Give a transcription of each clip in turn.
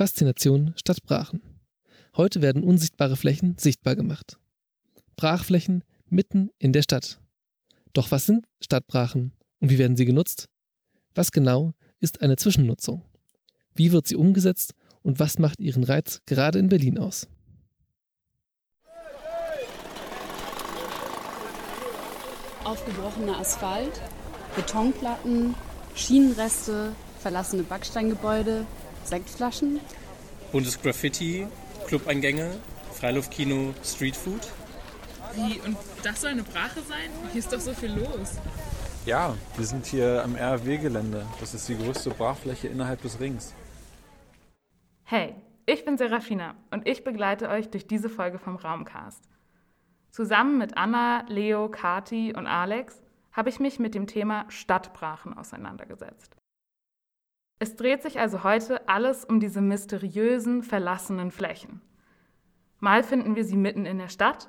Faszination statt Brachen. Heute werden unsichtbare Flächen sichtbar gemacht. Brachflächen mitten in der Stadt. Doch was sind Stadtbrachen und wie werden sie genutzt? Was genau ist eine Zwischennutzung? Wie wird sie umgesetzt und was macht ihren Reiz gerade in Berlin aus? Aufgebrochener Asphalt, Betonplatten, Schienenreste, verlassene Backsteingebäude, Sektflaschen. Buntes Graffiti, Clubeingänge, Freiluftkino, Streetfood. Wie? Und das soll eine Brache sein? Hier ist doch so viel los. Ja, wir sind hier am RW-Gelände. Das ist die größte Brachfläche innerhalb des Rings. Hey, ich bin Serafina und ich begleite euch durch diese Folge vom Raumcast. Zusammen mit Anna, Leo, Kati und Alex habe ich mich mit dem Thema Stadtbrachen auseinandergesetzt. Es dreht sich also heute alles um diese mysteriösen, verlassenen Flächen. Mal finden wir sie mitten in der Stadt,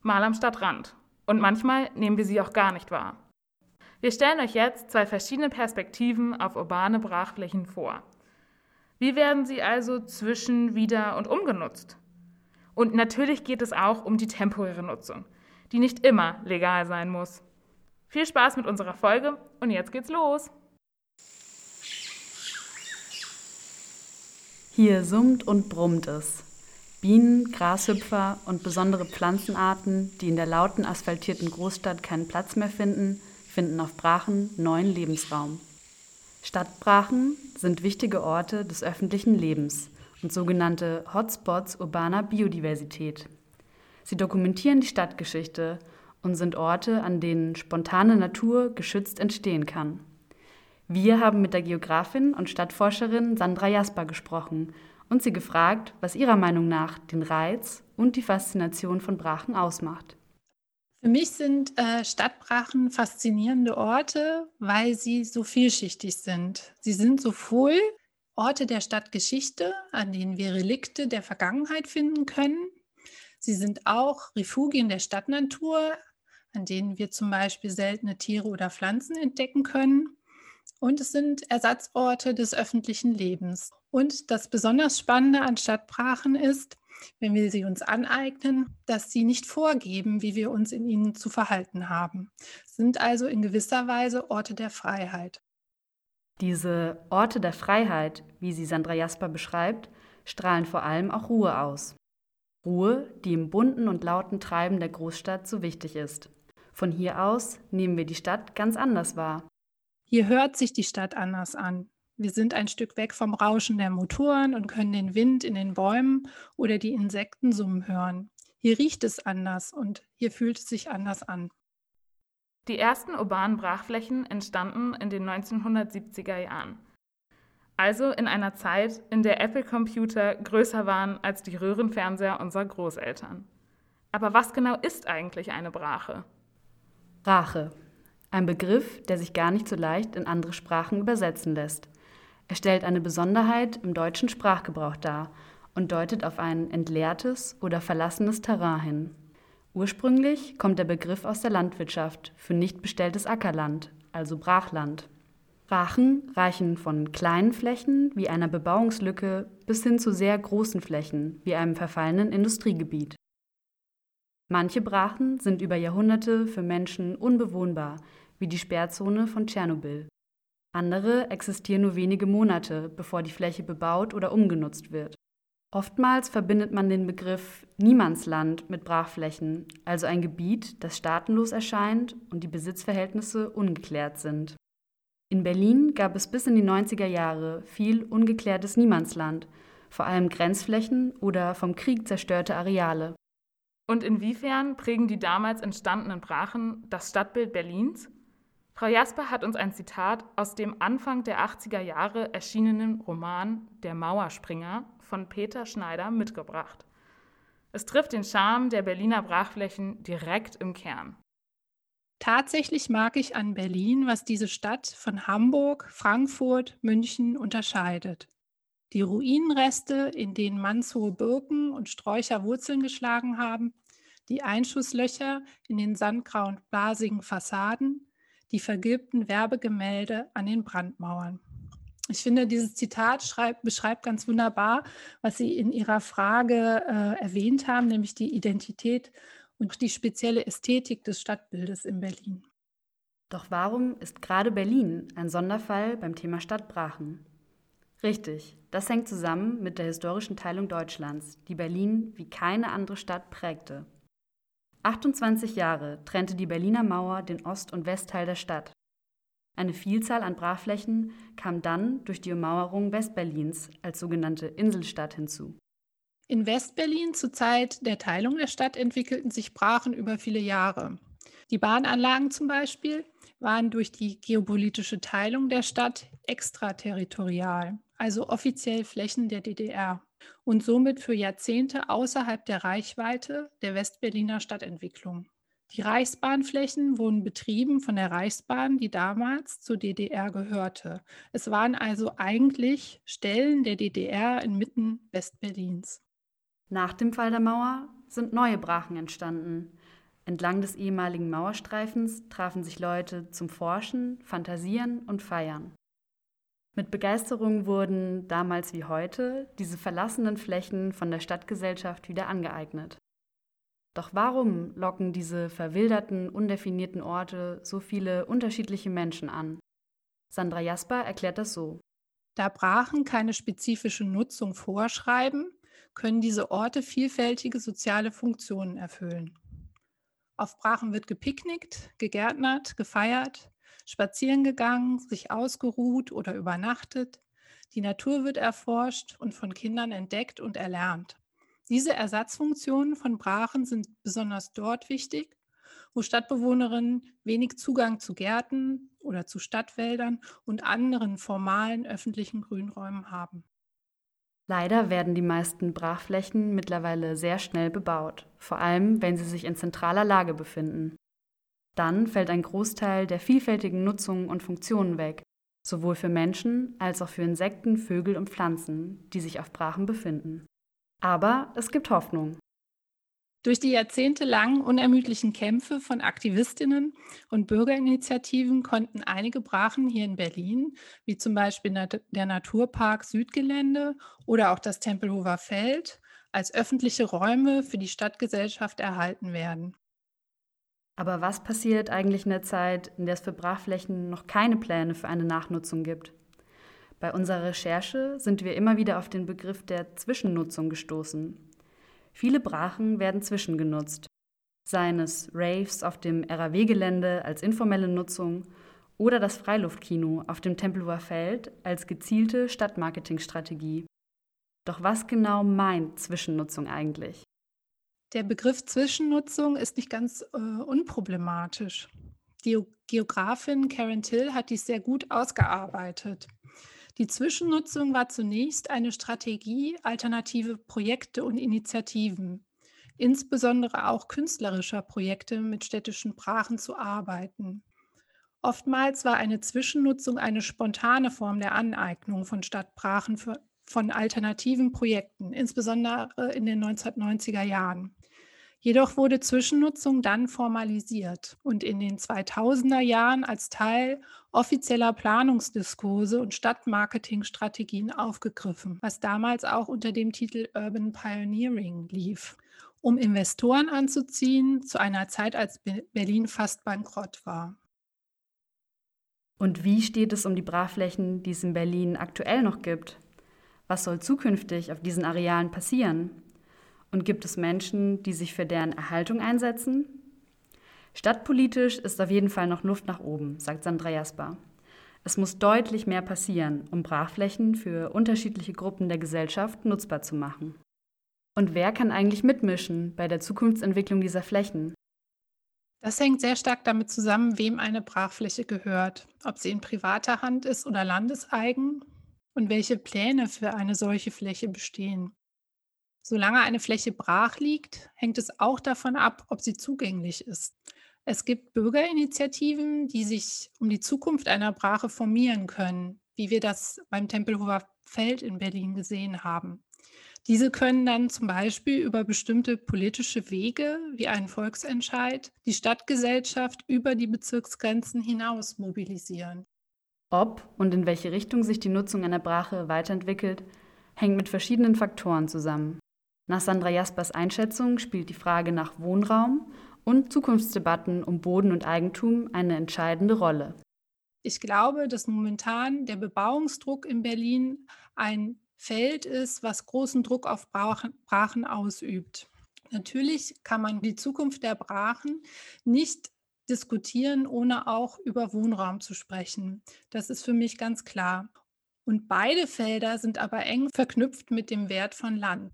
mal am Stadtrand und manchmal nehmen wir sie auch gar nicht wahr. Wir stellen euch jetzt zwei verschiedene Perspektiven auf urbane Brachflächen vor. Wie werden sie also zwischen, wieder und umgenutzt? Und natürlich geht es auch um die temporäre Nutzung, die nicht immer legal sein muss. Viel Spaß mit unserer Folge und jetzt geht's los! Hier summt und brummt es. Bienen, Grashüpfer und besondere Pflanzenarten, die in der lauten asphaltierten Großstadt keinen Platz mehr finden, finden auf Brachen neuen Lebensraum. Stadtbrachen sind wichtige Orte des öffentlichen Lebens und sogenannte Hotspots urbaner Biodiversität. Sie dokumentieren die Stadtgeschichte und sind Orte, an denen spontane Natur geschützt entstehen kann. Wir haben mit der Geografin und Stadtforscherin Sandra Jasper gesprochen und sie gefragt, was ihrer Meinung nach den Reiz und die Faszination von Brachen ausmacht. Für mich sind äh, Stadtbrachen faszinierende Orte, weil sie so vielschichtig sind. Sie sind sowohl Orte der Stadtgeschichte, an denen wir Relikte der Vergangenheit finden können. Sie sind auch Refugien der Stadtnatur, an denen wir zum Beispiel seltene Tiere oder Pflanzen entdecken können. Und es sind Ersatzorte des öffentlichen Lebens. Und das besonders Spannende an Stadtbrachen ist, wenn wir sie uns aneignen, dass sie nicht vorgeben, wie wir uns in ihnen zu verhalten haben. Sind also in gewisser Weise Orte der Freiheit. Diese Orte der Freiheit, wie sie Sandra Jasper beschreibt, strahlen vor allem auch Ruhe aus. Ruhe, die im bunten und lauten Treiben der Großstadt so wichtig ist. Von hier aus nehmen wir die Stadt ganz anders wahr. Hier hört sich die Stadt anders an. Wir sind ein Stück weg vom Rauschen der Motoren und können den Wind in den Bäumen oder die Insekten summen hören. Hier riecht es anders und hier fühlt es sich anders an. Die ersten urbanen Brachflächen entstanden in den 1970er Jahren. Also in einer Zeit, in der Apple-Computer größer waren als die Röhrenfernseher unserer Großeltern. Aber was genau ist eigentlich eine Brache? Brache, ein Begriff, der sich gar nicht so leicht in andere Sprachen übersetzen lässt. Er stellt eine Besonderheit im deutschen Sprachgebrauch dar und deutet auf ein entleertes oder verlassenes Terrain hin. Ursprünglich kommt der Begriff aus der Landwirtschaft für nicht bestelltes Ackerland, also Brachland. Brachen reichen von kleinen Flächen wie einer Bebauungslücke bis hin zu sehr großen Flächen wie einem verfallenen Industriegebiet. Manche Brachen sind über Jahrhunderte für Menschen unbewohnbar, wie die Sperrzone von Tschernobyl. Andere existieren nur wenige Monate, bevor die Fläche bebaut oder umgenutzt wird. Oftmals verbindet man den Begriff Niemandsland mit Brachflächen, also ein Gebiet, das staatenlos erscheint und die Besitzverhältnisse ungeklärt sind. In Berlin gab es bis in die 90er Jahre viel ungeklärtes Niemandsland, vor allem Grenzflächen oder vom Krieg zerstörte Areale. Und inwiefern prägen die damals entstandenen Brachen das Stadtbild Berlins? Frau Jasper hat uns ein Zitat aus dem Anfang der 80er Jahre erschienenen Roman Der Mauerspringer von Peter Schneider mitgebracht. Es trifft den Charme der Berliner Brachflächen direkt im Kern. Tatsächlich mag ich an Berlin, was diese Stadt von Hamburg, Frankfurt, München unterscheidet. Die Ruinenreste, in denen mannshohe Birken und Sträucher Wurzeln geschlagen haben, die Einschusslöcher in den sandgrauen blasigen Fassaden, die vergilbten Werbegemälde an den Brandmauern. Ich finde, dieses Zitat schreibt, beschreibt ganz wunderbar, was Sie in Ihrer Frage äh, erwähnt haben, nämlich die Identität und die spezielle Ästhetik des Stadtbildes in Berlin. Doch warum ist gerade Berlin ein Sonderfall beim Thema Stadtbrachen? Richtig, das hängt zusammen mit der historischen Teilung Deutschlands, die Berlin wie keine andere Stadt prägte. 28 Jahre trennte die Berliner Mauer den Ost- und Westteil der Stadt. Eine Vielzahl an Brachflächen kam dann durch die Ummauerung Westberlins als sogenannte Inselstadt hinzu. In Westberlin zur Zeit der Teilung der Stadt entwickelten sich Brachen über viele Jahre. Die Bahnanlagen zum Beispiel waren durch die geopolitische Teilung der Stadt extraterritorial, also offiziell Flächen der DDR und somit für Jahrzehnte außerhalb der Reichweite der Westberliner Stadtentwicklung. Die Reichsbahnflächen wurden betrieben von der Reichsbahn, die damals zur DDR gehörte. Es waren also eigentlich Stellen der DDR inmitten Westberlins. Nach dem Fall der Mauer sind neue Brachen entstanden. Entlang des ehemaligen Mauerstreifens trafen sich Leute zum Forschen, Fantasieren und Feiern. Mit Begeisterung wurden, damals wie heute, diese verlassenen Flächen von der Stadtgesellschaft wieder angeeignet. Doch warum locken diese verwilderten, undefinierten Orte so viele unterschiedliche Menschen an? Sandra Jasper erklärt das so. Da Brachen keine spezifische Nutzung vorschreiben, können diese Orte vielfältige soziale Funktionen erfüllen. Auf Brachen wird gepicknickt, gegärtnert, gefeiert, spazieren gegangen, sich ausgeruht oder übernachtet. Die Natur wird erforscht und von Kindern entdeckt und erlernt. Diese Ersatzfunktionen von Brachen sind besonders dort wichtig, wo Stadtbewohnerinnen wenig Zugang zu Gärten oder zu Stadtwäldern und anderen formalen öffentlichen Grünräumen haben. Leider werden die meisten Brachflächen mittlerweile sehr schnell bebaut, vor allem wenn sie sich in zentraler Lage befinden. Dann fällt ein Großteil der vielfältigen Nutzungen und Funktionen weg, sowohl für Menschen als auch für Insekten, Vögel und Pflanzen, die sich auf Brachen befinden. Aber es gibt Hoffnung. Durch die jahrzehntelangen unermüdlichen Kämpfe von Aktivistinnen und Bürgerinitiativen konnten einige Brachen hier in Berlin, wie zum Beispiel der Naturpark Südgelände oder auch das Tempelhofer Feld, als öffentliche Räume für die Stadtgesellschaft erhalten werden. Aber was passiert eigentlich in der Zeit, in der es für Brachflächen noch keine Pläne für eine Nachnutzung gibt? Bei unserer Recherche sind wir immer wieder auf den Begriff der Zwischennutzung gestoßen. Viele Brachen werden zwischengenutzt, seien es Raves auf dem RAW-Gelände als informelle Nutzung oder das Freiluftkino auf dem Tempelhofer Feld als gezielte Stadtmarketingstrategie. Doch was genau meint Zwischennutzung eigentlich? Der Begriff Zwischennutzung ist nicht ganz äh, unproblematisch. Die Geografin Karen Till hat dies sehr gut ausgearbeitet. Die Zwischennutzung war zunächst eine Strategie, alternative Projekte und Initiativen, insbesondere auch künstlerischer Projekte mit städtischen Brachen zu arbeiten. Oftmals war eine Zwischennutzung eine spontane Form der Aneignung von Stadtbrachen von alternativen Projekten, insbesondere in den 1990er Jahren. Jedoch wurde Zwischennutzung dann formalisiert und in den 2000er Jahren als Teil offizieller Planungsdiskurse und Stadtmarketingstrategien aufgegriffen, was damals auch unter dem Titel Urban Pioneering lief, um Investoren anzuziehen zu einer Zeit, als Berlin fast bankrott war. Und wie steht es um die Brachflächen, die es in Berlin aktuell noch gibt? Was soll zukünftig auf diesen Arealen passieren? Und gibt es Menschen, die sich für deren Erhaltung einsetzen? Stadtpolitisch ist auf jeden Fall noch Luft nach oben, sagt Sandra Jasper. Es muss deutlich mehr passieren, um Brachflächen für unterschiedliche Gruppen der Gesellschaft nutzbar zu machen. Und wer kann eigentlich mitmischen bei der Zukunftsentwicklung dieser Flächen? Das hängt sehr stark damit zusammen, wem eine Brachfläche gehört, ob sie in privater Hand ist oder landeseigen und welche Pläne für eine solche Fläche bestehen. Solange eine Fläche brach liegt, hängt es auch davon ab, ob sie zugänglich ist. Es gibt Bürgerinitiativen, die sich um die Zukunft einer Brache formieren können, wie wir das beim Tempelhofer Feld in Berlin gesehen haben. Diese können dann zum Beispiel über bestimmte politische Wege wie einen Volksentscheid die Stadtgesellschaft über die Bezirksgrenzen hinaus mobilisieren. Ob und in welche Richtung sich die Nutzung einer Brache weiterentwickelt, hängt mit verschiedenen Faktoren zusammen. Nach Sandra Jaspers Einschätzung spielt die Frage nach Wohnraum und Zukunftsdebatten um Boden und Eigentum eine entscheidende Rolle. Ich glaube, dass momentan der Bebauungsdruck in Berlin ein Feld ist, was großen Druck auf Brachen ausübt. Natürlich kann man die Zukunft der Brachen nicht diskutieren, ohne auch über Wohnraum zu sprechen. Das ist für mich ganz klar. Und beide Felder sind aber eng verknüpft mit dem Wert von Land.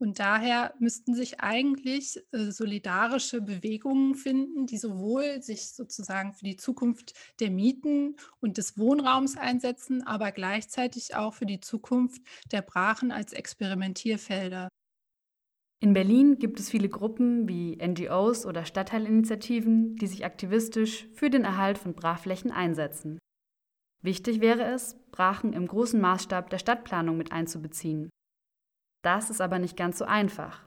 Und daher müssten sich eigentlich äh, solidarische Bewegungen finden, die sowohl sich sozusagen für die Zukunft der Mieten und des Wohnraums einsetzen, aber gleichzeitig auch für die Zukunft der Brachen als Experimentierfelder. In Berlin gibt es viele Gruppen wie NGOs oder Stadtteilinitiativen, die sich aktivistisch für den Erhalt von Brachflächen einsetzen. Wichtig wäre es, Brachen im großen Maßstab der Stadtplanung mit einzubeziehen. Das ist aber nicht ganz so einfach.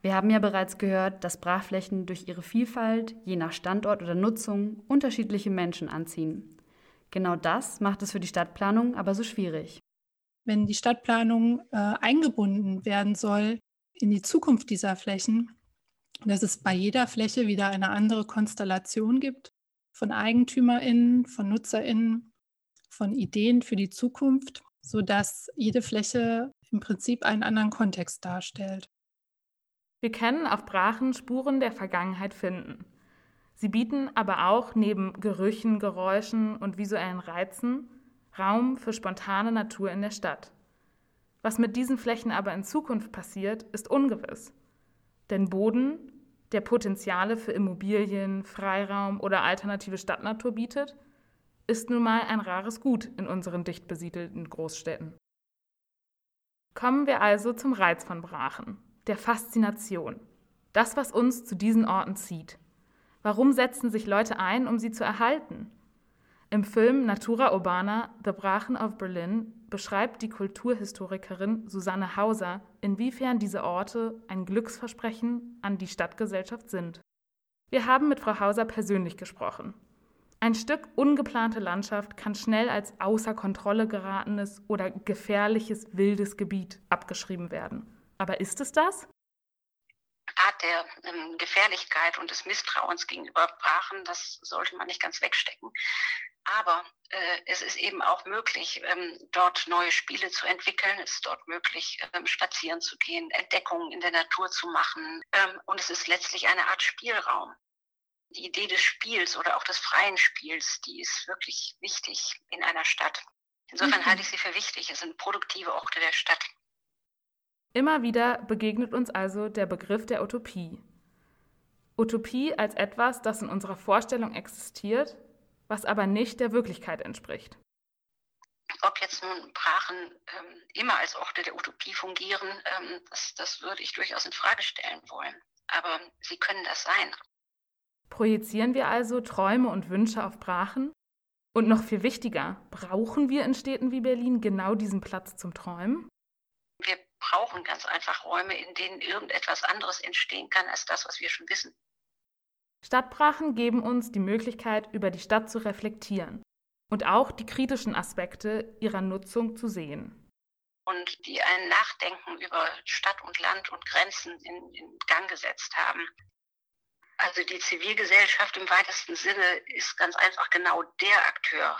Wir haben ja bereits gehört, dass Brachflächen durch ihre Vielfalt, je nach Standort oder Nutzung, unterschiedliche Menschen anziehen. Genau das macht es für die Stadtplanung aber so schwierig. Wenn die Stadtplanung äh, eingebunden werden soll in die Zukunft dieser Flächen, dass es bei jeder Fläche wieder eine andere Konstellation gibt von EigentümerInnen, von NutzerInnen, von Ideen für die Zukunft, sodass jede Fläche im Prinzip einen anderen Kontext darstellt. Wir können auf Brachen Spuren der Vergangenheit finden. Sie bieten aber auch neben Gerüchen, Geräuschen und visuellen Reizen Raum für spontane Natur in der Stadt. Was mit diesen Flächen aber in Zukunft passiert, ist ungewiss. Denn Boden, der Potenziale für Immobilien, Freiraum oder alternative Stadtnatur bietet, ist nun mal ein rares Gut in unseren dicht besiedelten Großstädten. Kommen wir also zum Reiz von Brachen, der Faszination, das, was uns zu diesen Orten zieht. Warum setzen sich Leute ein, um sie zu erhalten? Im Film Natura Urbana, The Brachen of Berlin, beschreibt die Kulturhistorikerin Susanne Hauser, inwiefern diese Orte ein Glücksversprechen an die Stadtgesellschaft sind. Wir haben mit Frau Hauser persönlich gesprochen ein Stück ungeplante Landschaft kann schnell als außer Kontrolle geratenes oder gefährliches wildes Gebiet abgeschrieben werden. Aber ist es das? Art der ähm, Gefährlichkeit und des Misstrauens gegenüber Brachen, das sollte man nicht ganz wegstecken. Aber äh, es ist eben auch möglich, ähm, dort neue Spiele zu entwickeln. Es ist dort möglich, ähm, spazieren zu gehen, Entdeckungen in der Natur zu machen. Ähm, und es ist letztlich eine Art Spielraum die Idee des Spiels oder auch des freien Spiels, die ist wirklich wichtig in einer Stadt. Insofern mhm. halte ich sie für wichtig. Es sind produktive Orte der Stadt. Immer wieder begegnet uns also der Begriff der Utopie. Utopie als etwas, das in unserer Vorstellung existiert, was aber nicht der Wirklichkeit entspricht. Ob jetzt nun Brachen ähm, immer als Orte der Utopie fungieren, ähm, das, das würde ich durchaus in Frage stellen wollen. Aber sie können das sein. Projizieren wir also Träume und Wünsche auf Brachen? Und noch viel wichtiger, brauchen wir in Städten wie Berlin genau diesen Platz zum Träumen? Wir brauchen ganz einfach Räume, in denen irgendetwas anderes entstehen kann als das, was wir schon wissen. Stadtbrachen geben uns die Möglichkeit, über die Stadt zu reflektieren und auch die kritischen Aspekte ihrer Nutzung zu sehen. Und die ein Nachdenken über Stadt und Land und Grenzen in, in Gang gesetzt haben. Also die Zivilgesellschaft im weitesten Sinne ist ganz einfach genau der Akteur.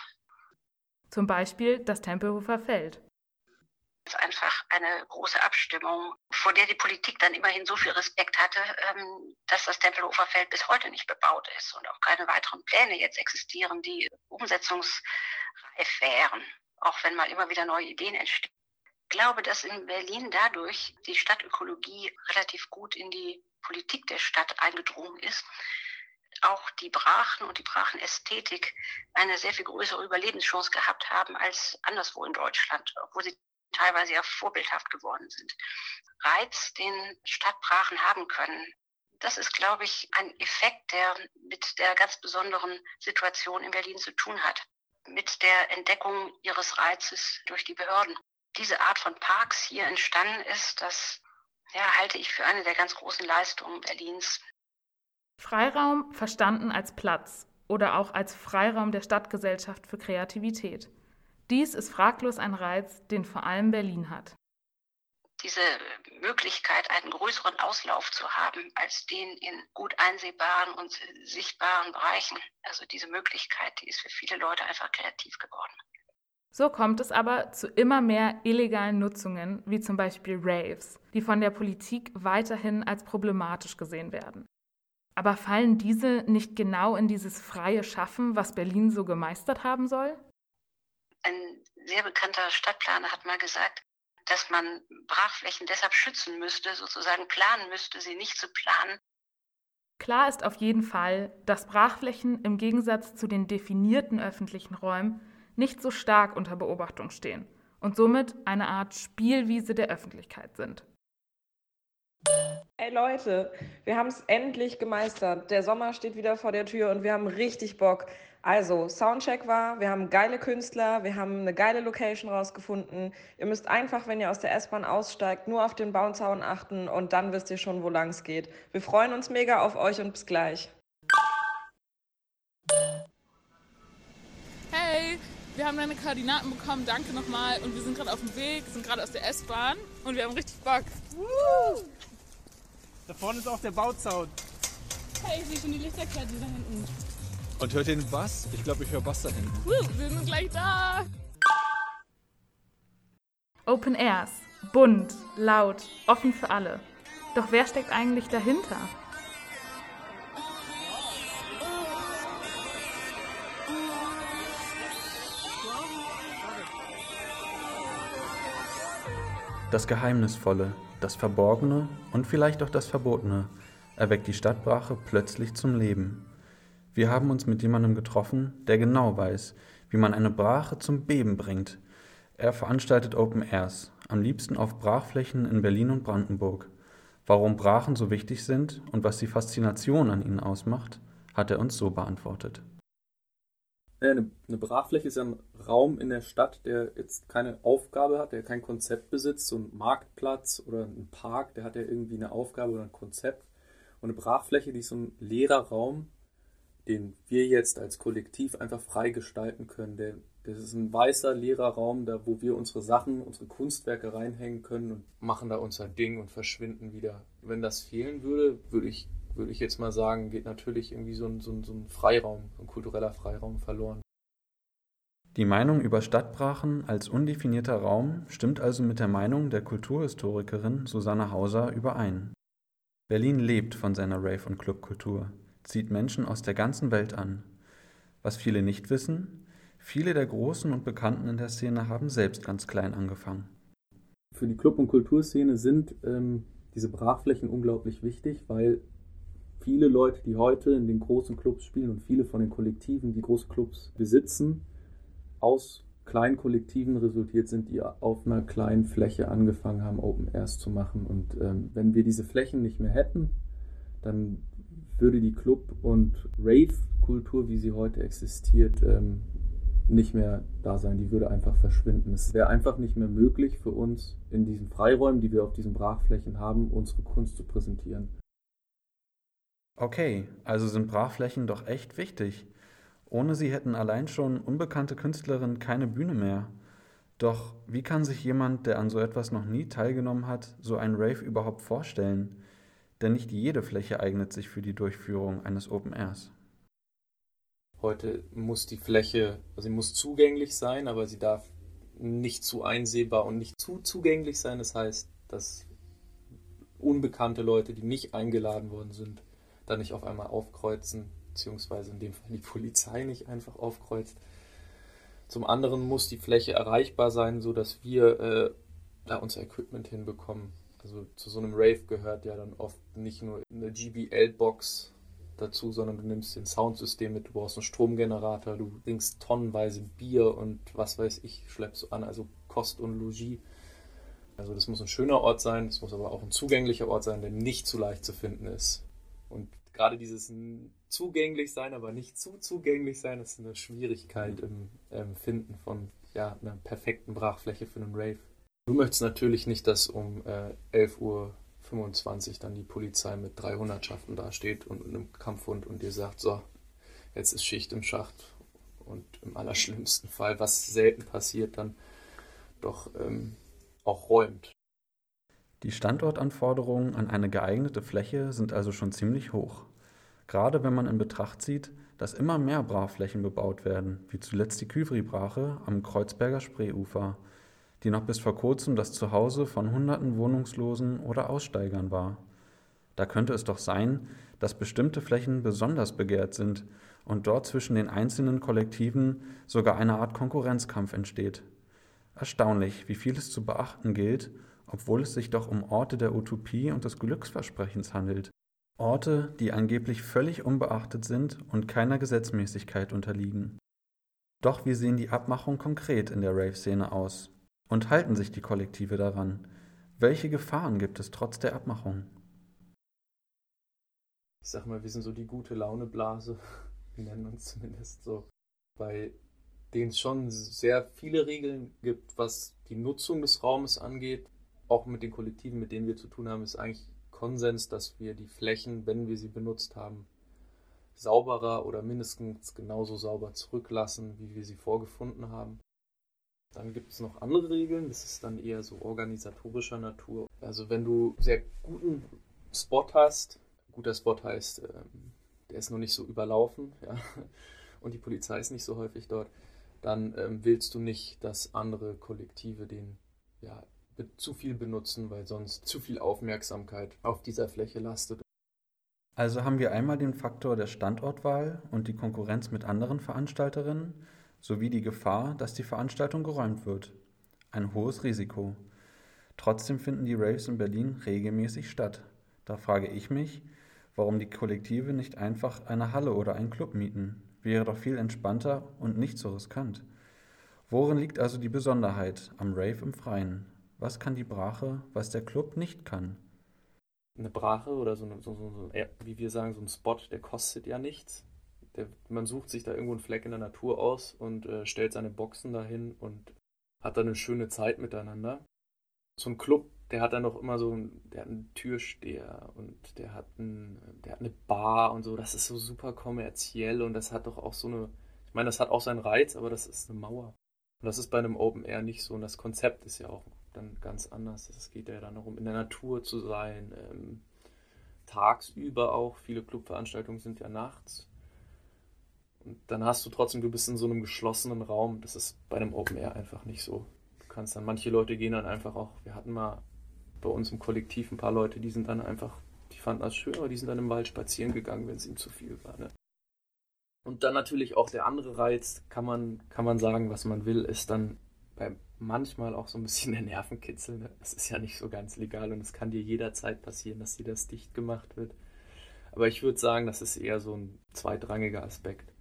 Zum Beispiel das Tempelhofer Feld. Es ist einfach eine große Abstimmung, vor der die Politik dann immerhin so viel Respekt hatte, ähm, dass das Tempelhofer Feld bis heute nicht bebaut ist und auch keine weiteren Pläne jetzt existieren, die umsetzungsreif wären, auch wenn mal immer wieder neue Ideen entstehen. Ich glaube, dass in Berlin dadurch die Stadtökologie relativ gut in die Politik der Stadt eingedrungen ist, auch die Brachen und die Brachenästhetik eine sehr viel größere Überlebenschance gehabt haben als anderswo in Deutschland, obwohl sie teilweise ja vorbildhaft geworden sind. Reiz, den Stadtbrachen haben können, das ist, glaube ich, ein Effekt, der mit der ganz besonderen Situation in Berlin zu tun hat, mit der Entdeckung ihres Reizes durch die Behörden. Diese Art von Parks hier entstanden ist, das ja, halte ich für eine der ganz großen Leistungen Berlins. Freiraum verstanden als Platz oder auch als Freiraum der Stadtgesellschaft für Kreativität. Dies ist fraglos ein Reiz, den vor allem Berlin hat. Diese Möglichkeit, einen größeren Auslauf zu haben als den in gut einsehbaren und sichtbaren Bereichen, also diese Möglichkeit, die ist für viele Leute einfach kreativ geworden. So kommt es aber zu immer mehr illegalen Nutzungen, wie zum Beispiel Raves, die von der Politik weiterhin als problematisch gesehen werden. Aber fallen diese nicht genau in dieses freie Schaffen, was Berlin so gemeistert haben soll? Ein sehr bekannter Stadtplaner hat mal gesagt, dass man Brachflächen deshalb schützen müsste, sozusagen planen müsste, sie nicht zu planen. Klar ist auf jeden Fall, dass Brachflächen im Gegensatz zu den definierten öffentlichen Räumen nicht so stark unter Beobachtung stehen und somit eine Art Spielwiese der Öffentlichkeit sind. Ey Leute, wir haben es endlich gemeistert. Der Sommer steht wieder vor der Tür und wir haben richtig Bock. Also, Soundcheck war, wir haben geile Künstler, wir haben eine geile Location rausgefunden. Ihr müsst einfach, wenn ihr aus der S-Bahn aussteigt, nur auf den Bauzaun achten und dann wisst ihr schon, wo lang es geht. Wir freuen uns mega auf euch und bis gleich. Wir haben deine Koordinaten bekommen, danke nochmal. Und wir sind gerade auf dem Weg, sind gerade aus der S-Bahn und wir haben richtig Bock. Woo! Da vorne ist auch der Bauzaun. Hey, ich sehe schon die Lichterkette da hinten. Und hört ihr den Bass? Ich glaube, ich höre Bass da hinten. Woo, wir sind gleich da. Open Airs, bunt, laut, offen für alle. Doch wer steckt eigentlich dahinter? Das Geheimnisvolle, das Verborgene und vielleicht auch das Verbotene erweckt die Stadtbrache plötzlich zum Leben. Wir haben uns mit jemandem getroffen, der genau weiß, wie man eine Brache zum Beben bringt. Er veranstaltet Open Airs, am liebsten auf Brachflächen in Berlin und Brandenburg. Warum Brachen so wichtig sind und was die Faszination an ihnen ausmacht, hat er uns so beantwortet. Eine, eine Brachfläche ist ja ein Raum in der Stadt, der jetzt keine Aufgabe hat, der kein Konzept besitzt. So ein Marktplatz oder ein Park, der hat ja irgendwie eine Aufgabe oder ein Konzept. Und eine Brachfläche, die ist so ein leerer Raum, den wir jetzt als Kollektiv einfach frei gestalten können. Der, das ist ein weißer, leerer Raum, da wo wir unsere Sachen, unsere Kunstwerke reinhängen können und machen da unser Ding und verschwinden wieder. Wenn das fehlen würde, würde ich, würde ich jetzt mal sagen, geht natürlich irgendwie so ein, so ein, so ein Freiraum, ein kultureller Freiraum verloren. Die Meinung über Stadtbrachen als undefinierter Raum stimmt also mit der Meinung der Kulturhistorikerin Susanne Hauser überein. Berlin lebt von seiner Rave- und Clubkultur zieht Menschen aus der ganzen Welt an. Was viele nicht wissen, viele der Großen und Bekannten in der Szene haben selbst ganz klein angefangen. Für die Club- und Kulturszene sind ähm, diese Brachflächen unglaublich wichtig, weil viele Leute, die heute in den großen Clubs spielen und viele von den Kollektiven, die große Clubs besitzen, aus kleinen Kollektiven resultiert sind, die auf einer kleinen Fläche angefangen haben, Open Airs zu machen. Und ähm, wenn wir diese Flächen nicht mehr hätten, dann würde die Club- und Rave-Kultur, wie sie heute existiert, ähm, nicht mehr da sein. Die würde einfach verschwinden. Es wäre einfach nicht mehr möglich für uns, in diesen Freiräumen, die wir auf diesen Brachflächen haben, unsere Kunst zu präsentieren. Okay, also sind Brachflächen doch echt wichtig. Ohne sie hätten allein schon unbekannte Künstlerinnen keine Bühne mehr. Doch wie kann sich jemand, der an so etwas noch nie teilgenommen hat, so ein Rave überhaupt vorstellen? denn nicht jede Fläche eignet sich für die Durchführung eines Open Airs. Heute muss die Fläche, also sie muss zugänglich sein, aber sie darf nicht zu einsehbar und nicht zu zugänglich sein. Das heißt, dass unbekannte Leute, die nicht eingeladen worden sind, da nicht auf einmal aufkreuzen, beziehungsweise in dem Fall die Polizei nicht einfach aufkreuzt. Zum anderen muss die Fläche erreichbar sein, sodass wir äh, da unser Equipment hinbekommen. Also zu so einem Rave gehört ja dann oft nicht nur eine GBL-Box dazu, sondern du nimmst den Soundsystem mit, du brauchst einen Stromgenerator, du bringst tonnenweise Bier und was weiß ich, schleppst du an, also Kost und Logis. Also das muss ein schöner Ort sein, es muss aber auch ein zugänglicher Ort sein, der nicht zu leicht zu finden ist. Und gerade dieses zugänglich sein, aber nicht zu zugänglich sein, ist eine Schwierigkeit im ähm, Finden von ja, einer perfekten Brachfläche für einen Rave. Du möchtest natürlich nicht, dass um äh, 11.25 Uhr dann die Polizei mit drei Hundertschaften dasteht und einem Kampfhund und dir sagt, so, jetzt ist Schicht im Schacht und im allerschlimmsten Fall, was selten passiert, dann doch ähm, auch räumt. Die Standortanforderungen an eine geeignete Fläche sind also schon ziemlich hoch. Gerade wenn man in Betracht zieht, dass immer mehr Brachflächen bebaut werden, wie zuletzt die Küvri-Brache am Kreuzberger Spreeufer, die noch bis vor kurzem das Zuhause von hunderten Wohnungslosen oder Aussteigern war. Da könnte es doch sein, dass bestimmte Flächen besonders begehrt sind und dort zwischen den einzelnen Kollektiven sogar eine Art Konkurrenzkampf entsteht. Erstaunlich, wie viel es zu beachten gilt, obwohl es sich doch um Orte der Utopie und des Glücksversprechens handelt. Orte, die angeblich völlig unbeachtet sind und keiner Gesetzmäßigkeit unterliegen. Doch wie sehen die Abmachungen konkret in der Rave-Szene aus? Und halten sich die Kollektive daran? Welche Gefahren gibt es trotz der Abmachung? Ich sag mal, wir sind so die gute Launeblase. Wir nennen uns zumindest so. Bei denen es schon sehr viele Regeln gibt, was die Nutzung des Raumes angeht. Auch mit den Kollektiven, mit denen wir zu tun haben, ist eigentlich Konsens, dass wir die Flächen, wenn wir sie benutzt haben, sauberer oder mindestens genauso sauber zurücklassen, wie wir sie vorgefunden haben. Dann gibt es noch andere Regeln, das ist dann eher so organisatorischer Natur. Also wenn du sehr guten Spot hast, guter Spot heißt, ähm, der ist noch nicht so überlaufen, ja, und die Polizei ist nicht so häufig dort, dann ähm, willst du nicht, dass andere Kollektive den ja, zu viel benutzen, weil sonst zu viel Aufmerksamkeit auf dieser Fläche lastet. Also haben wir einmal den Faktor der Standortwahl und die Konkurrenz mit anderen Veranstalterinnen sowie die Gefahr, dass die Veranstaltung geräumt wird. Ein hohes Risiko. Trotzdem finden die Raves in Berlin regelmäßig statt. Da frage ich mich, warum die Kollektive nicht einfach eine Halle oder einen Club mieten. Wäre doch viel entspannter und nicht so riskant. Worin liegt also die Besonderheit am Rave im Freien? Was kann die Brache, was der Club nicht kann? Eine Brache oder so, eine, so, so, wie wir sagen, so ein Spot, der kostet ja nichts. Der, man sucht sich da irgendwo einen Fleck in der Natur aus und äh, stellt seine Boxen dahin und hat dann eine schöne Zeit miteinander. So ein Club, der hat dann noch immer so ein, der hat einen Türsteher und der hat, ein, der hat eine Bar und so. Das ist so super kommerziell und das hat doch auch so eine, ich meine, das hat auch seinen Reiz, aber das ist eine Mauer. Und das ist bei einem Open Air nicht so und das Konzept ist ja auch dann ganz anders. Es geht ja dann darum, in der Natur zu sein, ähm, tagsüber auch. Viele Clubveranstaltungen sind ja nachts. Und dann hast du trotzdem, du bist in so einem geschlossenen Raum. Das ist bei einem Open Air einfach nicht so. Du kannst dann, manche Leute gehen dann einfach auch, wir hatten mal bei uns im Kollektiv ein paar Leute, die sind dann einfach, die fanden das schön, aber die sind dann im Wald spazieren gegangen, wenn es ihm zu viel war. Ne? Und dann natürlich auch der andere Reiz, kann man, kann man sagen, was man will, ist dann bei manchmal auch so ein bisschen der Nervenkitzel. Ne? Das ist ja nicht so ganz legal und es kann dir jederzeit passieren, dass dir das dicht gemacht wird. Aber ich würde sagen, das ist eher so ein zweitrangiger Aspekt.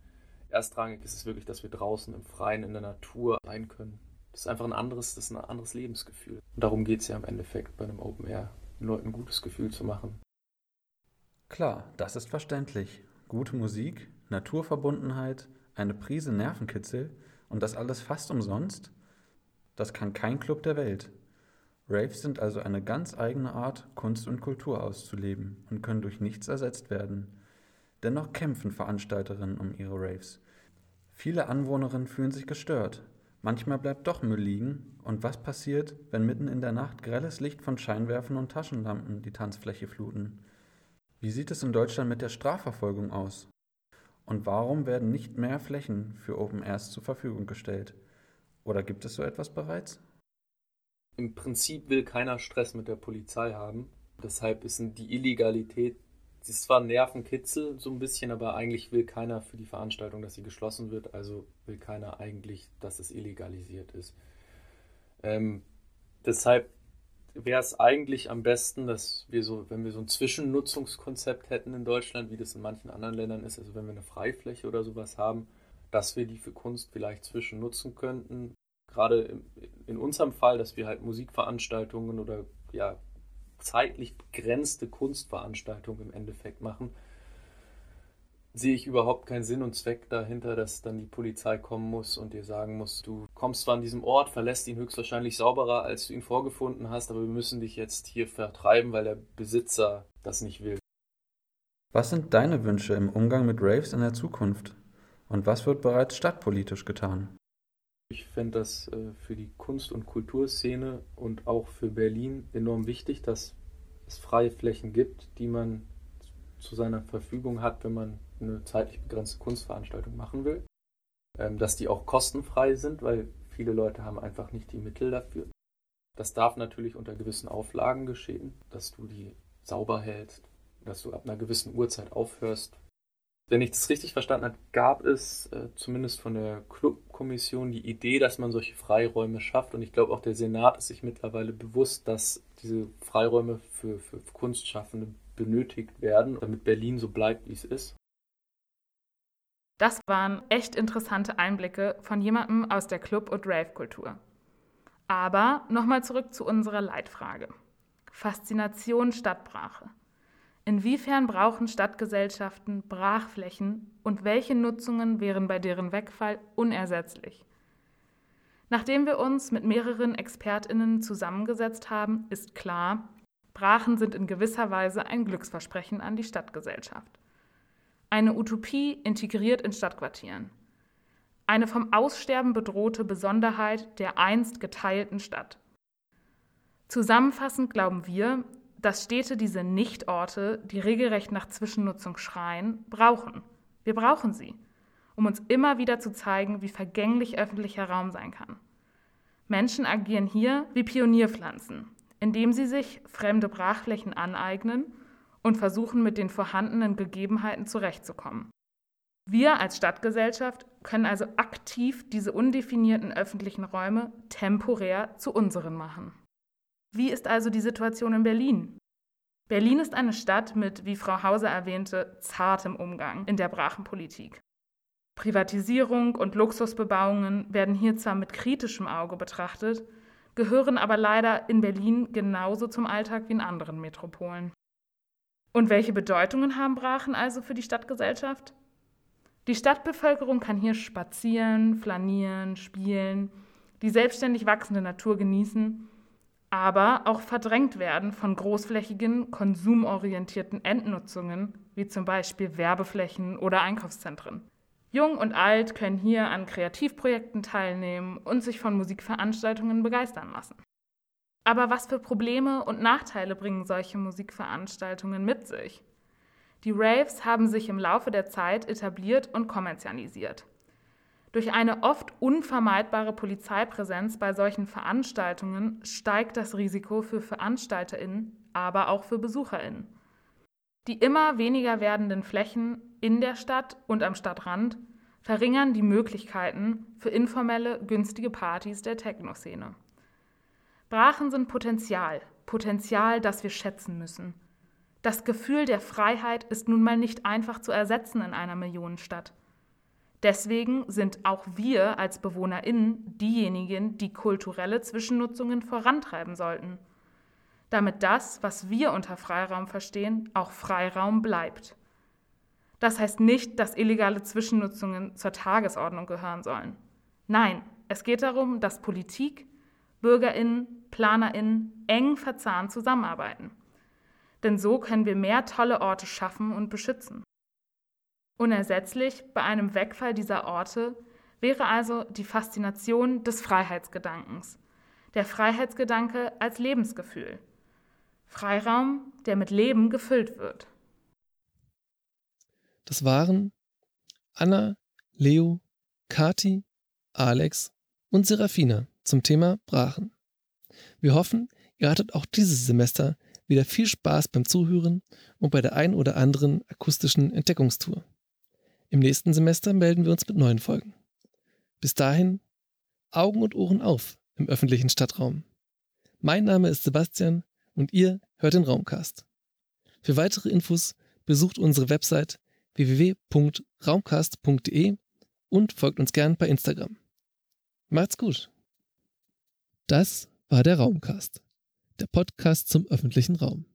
Erstrangig ist es wirklich, dass wir draußen im Freien, in der Natur sein können. Das ist einfach ein anderes, das ist ein anderes Lebensgefühl. Und darum geht es ja im Endeffekt bei einem Open Air, den Leuten ein gutes Gefühl zu machen. Klar, das ist verständlich. Gute Musik, Naturverbundenheit, eine Prise Nervenkitzel und das alles fast umsonst? Das kann kein Club der Welt. Raves sind also eine ganz eigene Art, Kunst und Kultur auszuleben und können durch nichts ersetzt werden. Dennoch kämpfen Veranstalterinnen um ihre Raves. Viele Anwohnerinnen fühlen sich gestört. Manchmal bleibt doch Müll liegen. Und was passiert, wenn mitten in der Nacht grelles Licht von Scheinwerfern und Taschenlampen die Tanzfläche fluten? Wie sieht es in Deutschland mit der Strafverfolgung aus? Und warum werden nicht mehr Flächen für Open Airs zur Verfügung gestellt? Oder gibt es so etwas bereits? Im Prinzip will keiner Stress mit der Polizei haben. Deshalb ist die Illegalität, das ist zwar Nervenkitzel so ein bisschen, aber eigentlich will keiner für die Veranstaltung, dass sie geschlossen wird. Also will keiner eigentlich, dass es illegalisiert ist. Ähm, deshalb wäre es eigentlich am besten, dass wir so, wenn wir so ein Zwischennutzungskonzept hätten in Deutschland, wie das in manchen anderen Ländern ist, also wenn wir eine Freifläche oder sowas haben, dass wir die für Kunst vielleicht zwischen nutzen könnten. Gerade in unserem Fall, dass wir halt Musikveranstaltungen oder ja zeitlich begrenzte Kunstveranstaltungen im Endeffekt machen, sehe ich überhaupt keinen Sinn und Zweck dahinter, dass dann die Polizei kommen muss und dir sagen muss, du kommst zwar an diesem Ort, verlässt ihn höchstwahrscheinlich sauberer, als du ihn vorgefunden hast, aber wir müssen dich jetzt hier vertreiben, weil der Besitzer das nicht will. Was sind deine Wünsche im Umgang mit Raves in der Zukunft? Und was wird bereits stadtpolitisch getan? Ich fände das äh, für die Kunst- und Kulturszene und auch für Berlin enorm wichtig, dass es freie Flächen gibt, die man zu seiner Verfügung hat, wenn man eine zeitlich begrenzte Kunstveranstaltung machen will. Ähm, dass die auch kostenfrei sind, weil viele Leute haben einfach nicht die Mittel dafür. Das darf natürlich unter gewissen Auflagen geschehen, dass du die sauber hältst, dass du ab einer gewissen Uhrzeit aufhörst. Wenn ich das richtig verstanden habe, gab es äh, zumindest von der Clubkommission die Idee, dass man solche Freiräume schafft. Und ich glaube auch der Senat ist sich mittlerweile bewusst, dass diese Freiräume für, für Kunstschaffende benötigt werden, damit Berlin so bleibt, wie es ist. Das waren echt interessante Einblicke von jemandem aus der Club- und Rave-Kultur. Aber nochmal zurück zu unserer Leitfrage. Faszination Stadtbrache. Inwiefern brauchen Stadtgesellschaften Brachflächen und welche Nutzungen wären bei deren Wegfall unersetzlich? Nachdem wir uns mit mehreren Expertinnen zusammengesetzt haben, ist klar, Brachen sind in gewisser Weise ein Glücksversprechen an die Stadtgesellschaft. Eine Utopie integriert in Stadtquartieren. Eine vom Aussterben bedrohte Besonderheit der einst geteilten Stadt. Zusammenfassend glauben wir, dass Städte diese Nichtorte, die regelrecht nach Zwischennutzung schreien, brauchen. Wir brauchen sie, um uns immer wieder zu zeigen, wie vergänglich öffentlicher Raum sein kann. Menschen agieren hier wie Pionierpflanzen, indem sie sich fremde Brachflächen aneignen und versuchen, mit den vorhandenen Gegebenheiten zurechtzukommen. Wir als Stadtgesellschaft können also aktiv diese undefinierten öffentlichen Räume temporär zu unseren machen. Wie ist also die Situation in Berlin? Berlin ist eine Stadt mit, wie Frau Hauser erwähnte, zartem Umgang in der Brachenpolitik. Privatisierung und Luxusbebauungen werden hier zwar mit kritischem Auge betrachtet, gehören aber leider in Berlin genauso zum Alltag wie in anderen Metropolen. Und welche Bedeutungen haben Brachen also für die Stadtgesellschaft? Die Stadtbevölkerung kann hier spazieren, flanieren, spielen, die selbstständig wachsende Natur genießen aber auch verdrängt werden von großflächigen, konsumorientierten Endnutzungen, wie zum Beispiel Werbeflächen oder Einkaufszentren. Jung und alt können hier an Kreativprojekten teilnehmen und sich von Musikveranstaltungen begeistern lassen. Aber was für Probleme und Nachteile bringen solche Musikveranstaltungen mit sich? Die Raves haben sich im Laufe der Zeit etabliert und kommerzialisiert. Durch eine oft unvermeidbare Polizeipräsenz bei solchen Veranstaltungen steigt das Risiko für Veranstalterinnen, aber auch für Besucherinnen. Die immer weniger werdenden Flächen in der Stadt und am Stadtrand verringern die Möglichkeiten für informelle, günstige Partys der Techno-Szene. Brachen sind Potenzial, Potenzial, das wir schätzen müssen. Das Gefühl der Freiheit ist nun mal nicht einfach zu ersetzen in einer Millionenstadt. Deswegen sind auch wir als BewohnerInnen diejenigen, die kulturelle Zwischennutzungen vorantreiben sollten. Damit das, was wir unter Freiraum verstehen, auch Freiraum bleibt. Das heißt nicht, dass illegale Zwischennutzungen zur Tagesordnung gehören sollen. Nein, es geht darum, dass Politik, BürgerInnen, PlanerInnen eng verzahnt zusammenarbeiten. Denn so können wir mehr tolle Orte schaffen und beschützen. Unersetzlich bei einem Wegfall dieser Orte wäre also die Faszination des Freiheitsgedankens, der Freiheitsgedanke als Lebensgefühl. Freiraum, der mit Leben gefüllt wird. Das waren Anna, Leo, Kati, Alex und Serafina zum Thema Brachen. Wir hoffen, ihr hattet auch dieses Semester wieder viel Spaß beim Zuhören und bei der ein oder anderen akustischen Entdeckungstour. Im nächsten Semester melden wir uns mit neuen Folgen. Bis dahin, Augen und Ohren auf im öffentlichen Stadtraum. Mein Name ist Sebastian und ihr hört den Raumcast. Für weitere Infos besucht unsere Website www.raumcast.de und folgt uns gern bei Instagram. Macht's gut. Das war der Raumcast, der Podcast zum öffentlichen Raum.